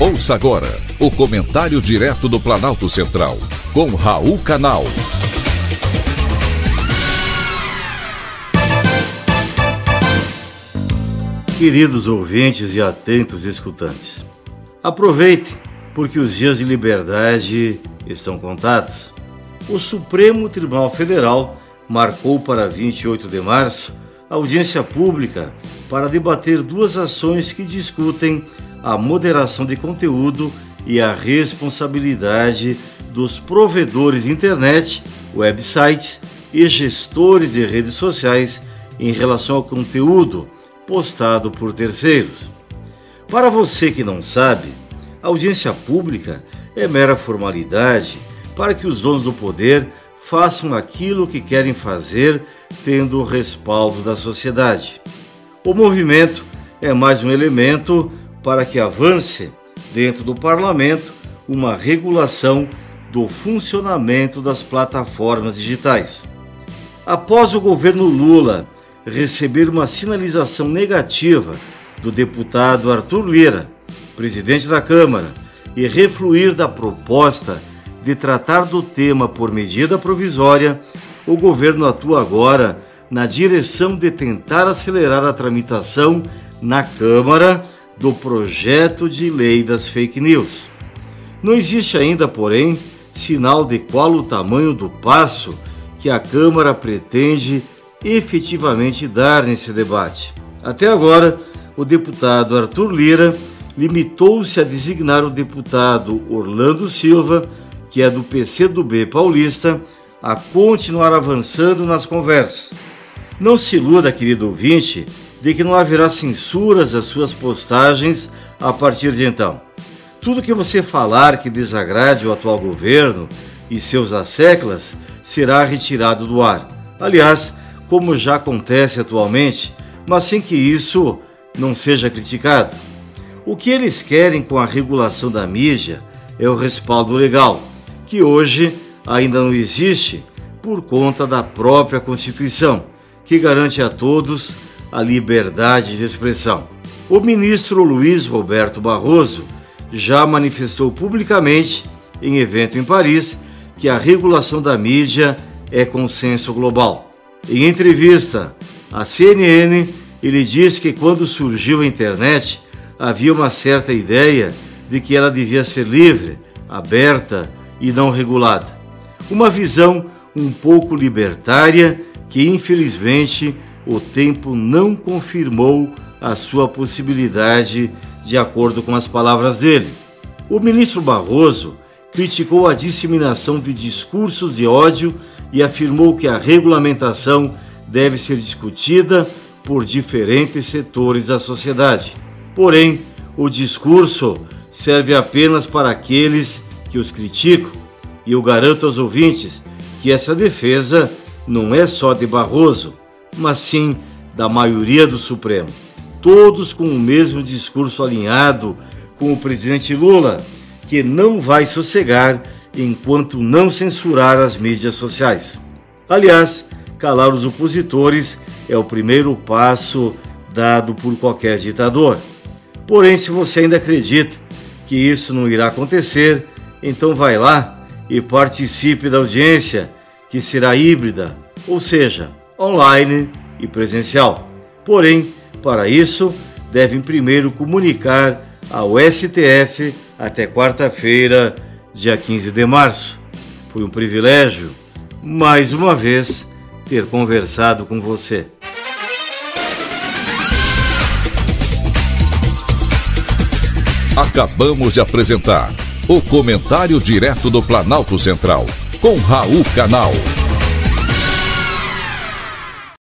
Ouça agora o comentário direto do Planalto Central, com Raul Canal. Queridos ouvintes e atentos escutantes, aproveitem, porque os dias de liberdade estão contados. O Supremo Tribunal Federal marcou para 28 de março audiência pública para debater duas ações que discutem a moderação de conteúdo e a responsabilidade dos provedores de internet, websites e gestores de redes sociais em relação ao conteúdo postado por terceiros. Para você que não sabe, a audiência pública é mera formalidade para que os donos do poder façam aquilo que querem fazer, tendo o respaldo da sociedade. O movimento é mais um elemento para que avance dentro do parlamento uma regulação do funcionamento das plataformas digitais. Após o governo Lula receber uma sinalização negativa do deputado Arthur Lira, presidente da Câmara, e refluir da proposta de tratar do tema por medida provisória, o governo atua agora na direção de tentar acelerar a tramitação na Câmara do projeto de lei das fake news. Não existe ainda, porém, sinal de qual o tamanho do passo que a Câmara pretende efetivamente dar nesse debate. Até agora, o deputado Arthur Lira limitou-se a designar o deputado Orlando Silva, que é do PCdoB paulista, a continuar avançando nas conversas. Não se iluda, querido ouvinte, de que não haverá censuras às suas postagens a partir de então. Tudo que você falar que desagrade o atual governo e seus asseclas será retirado do ar. Aliás, como já acontece atualmente, mas sem que isso não seja criticado. O que eles querem com a regulação da mídia é o respaldo legal, que hoje ainda não existe por conta da própria Constituição, que garante a todos a liberdade de expressão. O ministro Luiz Roberto Barroso já manifestou publicamente, em evento em Paris, que a regulação da mídia é consenso global. Em entrevista à CNN, ele diz que quando surgiu a internet havia uma certa ideia de que ela devia ser livre, aberta e não regulada. Uma visão um pouco libertária que infelizmente o tempo não confirmou a sua possibilidade, de acordo com as palavras dele. O ministro Barroso criticou a disseminação de discursos de ódio e afirmou que a regulamentação deve ser discutida por diferentes setores da sociedade. Porém, o discurso serve apenas para aqueles que os criticam, e eu garanto aos ouvintes que essa defesa não é só de Barroso, mas sim da maioria do Supremo. Todos com o mesmo discurso alinhado com o presidente Lula, que não vai sossegar enquanto não censurar as mídias sociais. Aliás, calar os opositores é o primeiro passo dado por qualquer ditador. Porém, se você ainda acredita que isso não irá acontecer, então vai lá e participe da audiência, que será híbrida, ou seja, online e presencial. Porém, para isso, devem primeiro comunicar ao STF até quarta-feira, dia 15 de março. Foi um privilégio, mais uma vez, ter conversado com você. Acabamos de apresentar o Comentário Direto do Planalto Central, com Raul Canal.